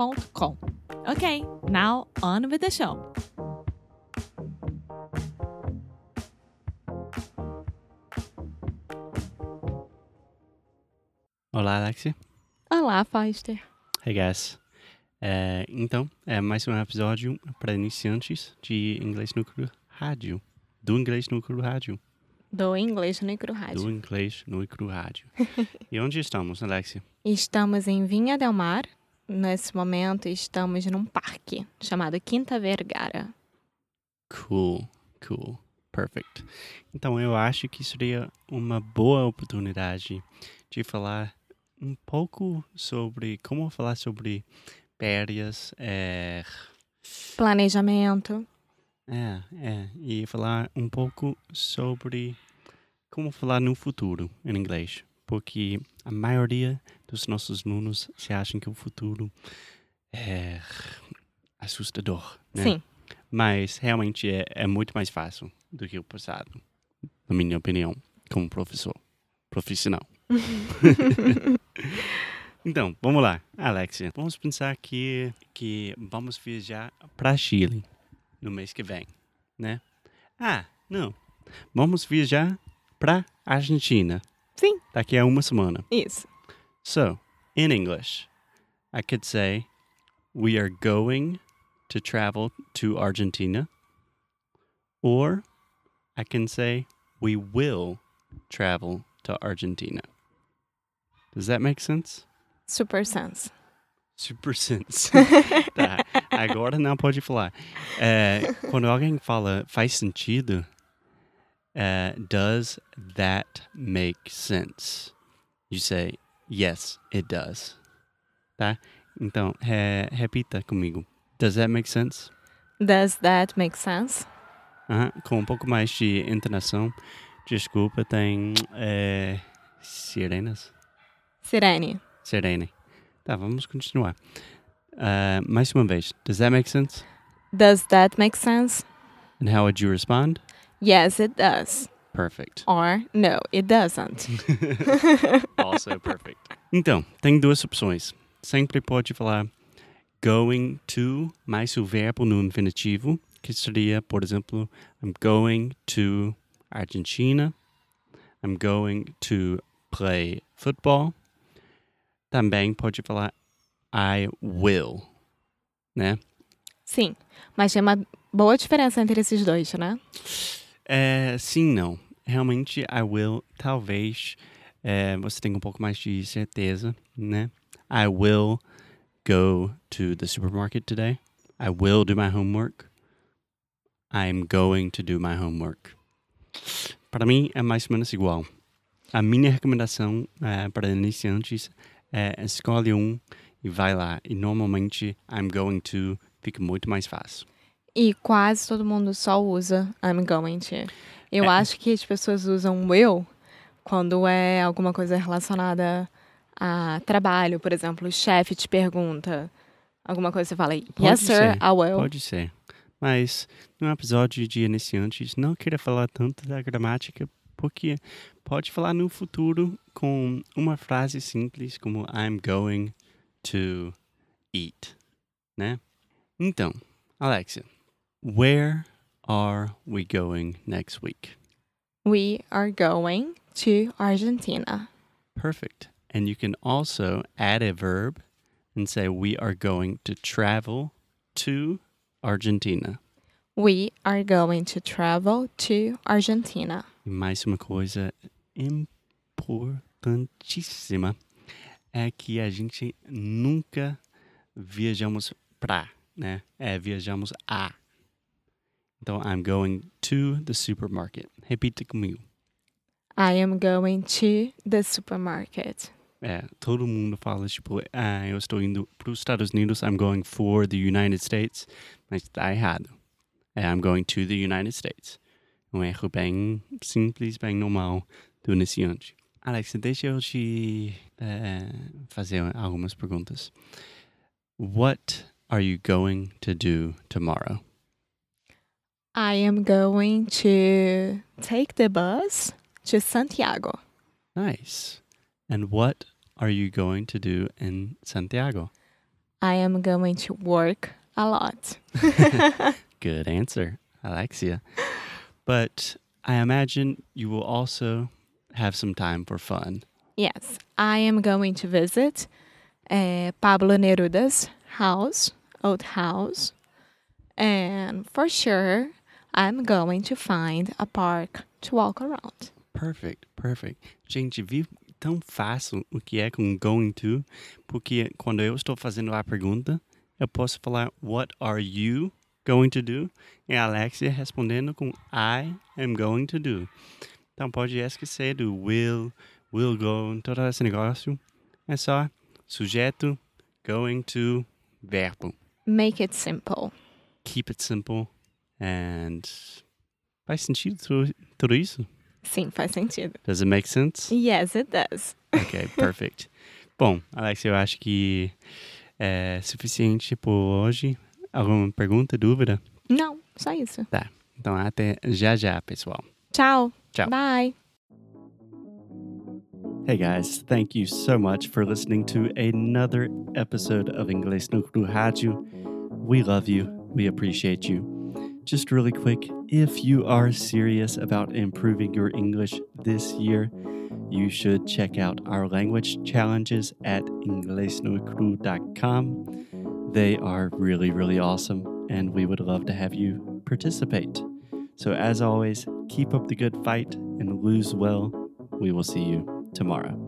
Ok, now on with the show. Olá, Alexia. Olá, Foster. Hey, guys. É, então, é mais um episódio para iniciantes de Inglês Cru Rádio. Do Inglês Cru Rádio. Do Inglês Cru Rádio. Do Inglês Cru Rádio. e onde estamos, Alexia? Estamos em Vinha Del Mar. Nesse momento, estamos num parque chamado Quinta Vergara. Cool, cool, perfect. Então, eu acho que seria uma boa oportunidade de falar um pouco sobre como falar sobre férias, é, Planejamento. é, é, e falar um pouco sobre como falar no futuro em inglês, porque a maioria dos nossos alunos se acham que o futuro é assustador, né? Sim. Mas realmente é, é muito mais fácil do que o passado, na minha opinião, como professor profissional. então, vamos lá, Alexia. Vamos pensar que, que vamos viajar para Chile no mês que vem, né? Ah, não. Vamos viajar para Argentina Sim, daqui a uma semana. isso. So, in English, I could say, we are going to travel to Argentina. Or I can say, we will travel to Argentina. Does that make sense? Super sense. Super sense. tá. Agora não pode falar. É, quando alguém fala faz sentido, é, does that make sense? You say, yes, it does. Tá? Então, re- repita comigo. Does that make sense? Does that make sense? Aham, Com um pouco mais de entonação. Desculpa, tem é, sirenas? Sirene. Sirene. Tá, vamos continuar. Ah, mais uma vez. Does that make sense? Does that make sense? And how would you respond? Yes, it does. Perfect. Or no, it doesn't. Also perfect. Então, tem duas opções. Sempre pode falar going to mais o verbo no infinitivo, que seria, por exemplo, I'm going to Argentina. I'm going to play football. Também pode falar I will, né? Sim, mas tem uma boa diferença entre esses dois, né? É, sim, não. Realmente, I will, talvez é, você tenha um pouco mais de certeza, né? I will go to the supermarket today. I will do my homework. I'm going to do my homework. Para mim, é mais ou menos igual. A minha recomendação é, para iniciantes é escolhe um e vai lá. E normalmente, I'm going to fica muito mais fácil. E quase todo mundo só usa I'm going to. Eu É. acho que as pessoas usam will quando é alguma coisa relacionada a trabalho, por exemplo, o chefe te pergunta alguma coisa, você fala yes Pode sir, ser, I will. Pode ser. Mas no episódio de iniciantes, não queira falar tanto da gramática, porque pode falar no futuro com uma frase simples como I'm going to eat, né? Então, Alexia, where are we going next week? We are going to Argentina. Perfect. And you can also add a verb and say we are going to travel to Argentina. We are going to travel to Argentina. Mais uma coisa importantíssima é que a gente nunca viajamos pra, né? É, viajamos a. Então, I'm going to the supermarket. Repita comigo. I am going to the supermarket. É, todo mundo fala, tipo, ah, eu estou indo para os Estados Unidos, I'm going for the United States, mas está errado. É, I'm going to the United States. Um erro bem simples, bem normal do iniciante. Alex, deixa eu te é, fazer algumas perguntas. What are you going to do tomorrow? I am going to take the bus to Santiago. Nice. And what are you going to do in Santiago? I am going to work a lot. Good answer, Alexia. But I imagine you will also have some time for fun. Yes, I am going to visit uh, Pablo Neruda's house, old house. And for sure, I'm going to find a park to walk around. Perfect, perfect. Gente, viu tão fácil o que é com going to, porque quando eu estou fazendo a pergunta, eu posso falar what are you going to do? E a Alexia respondendo com I am going to do. Então pode esquecer do will, will go, todo esse negócio. É só sujeito, going to, verbo. Make it simple. Keep it simple and faz sentido tudo, tudo isso? Sim, faz sentido. Does it make sense? Yes, it does. Ok, perfect. Bom, Alex, eu acho que é suficiente por hoje. Alguma pergunta, dúvida? Não, só isso. Tá. Então até já já, pessoal. Tchau. Tchau. Bye. Hey guys, thank you so much for listening to another episode of Inglês no Cru Rádio. We love you. We appreciate you. Just really quick, if you are serious about improving your English this year, you should check out our language challenges at inglesnocru.com. They are really, really awesome, and we would love to have you participate. So, as always, keep up the good fight and lose well. We will see you tomorrow.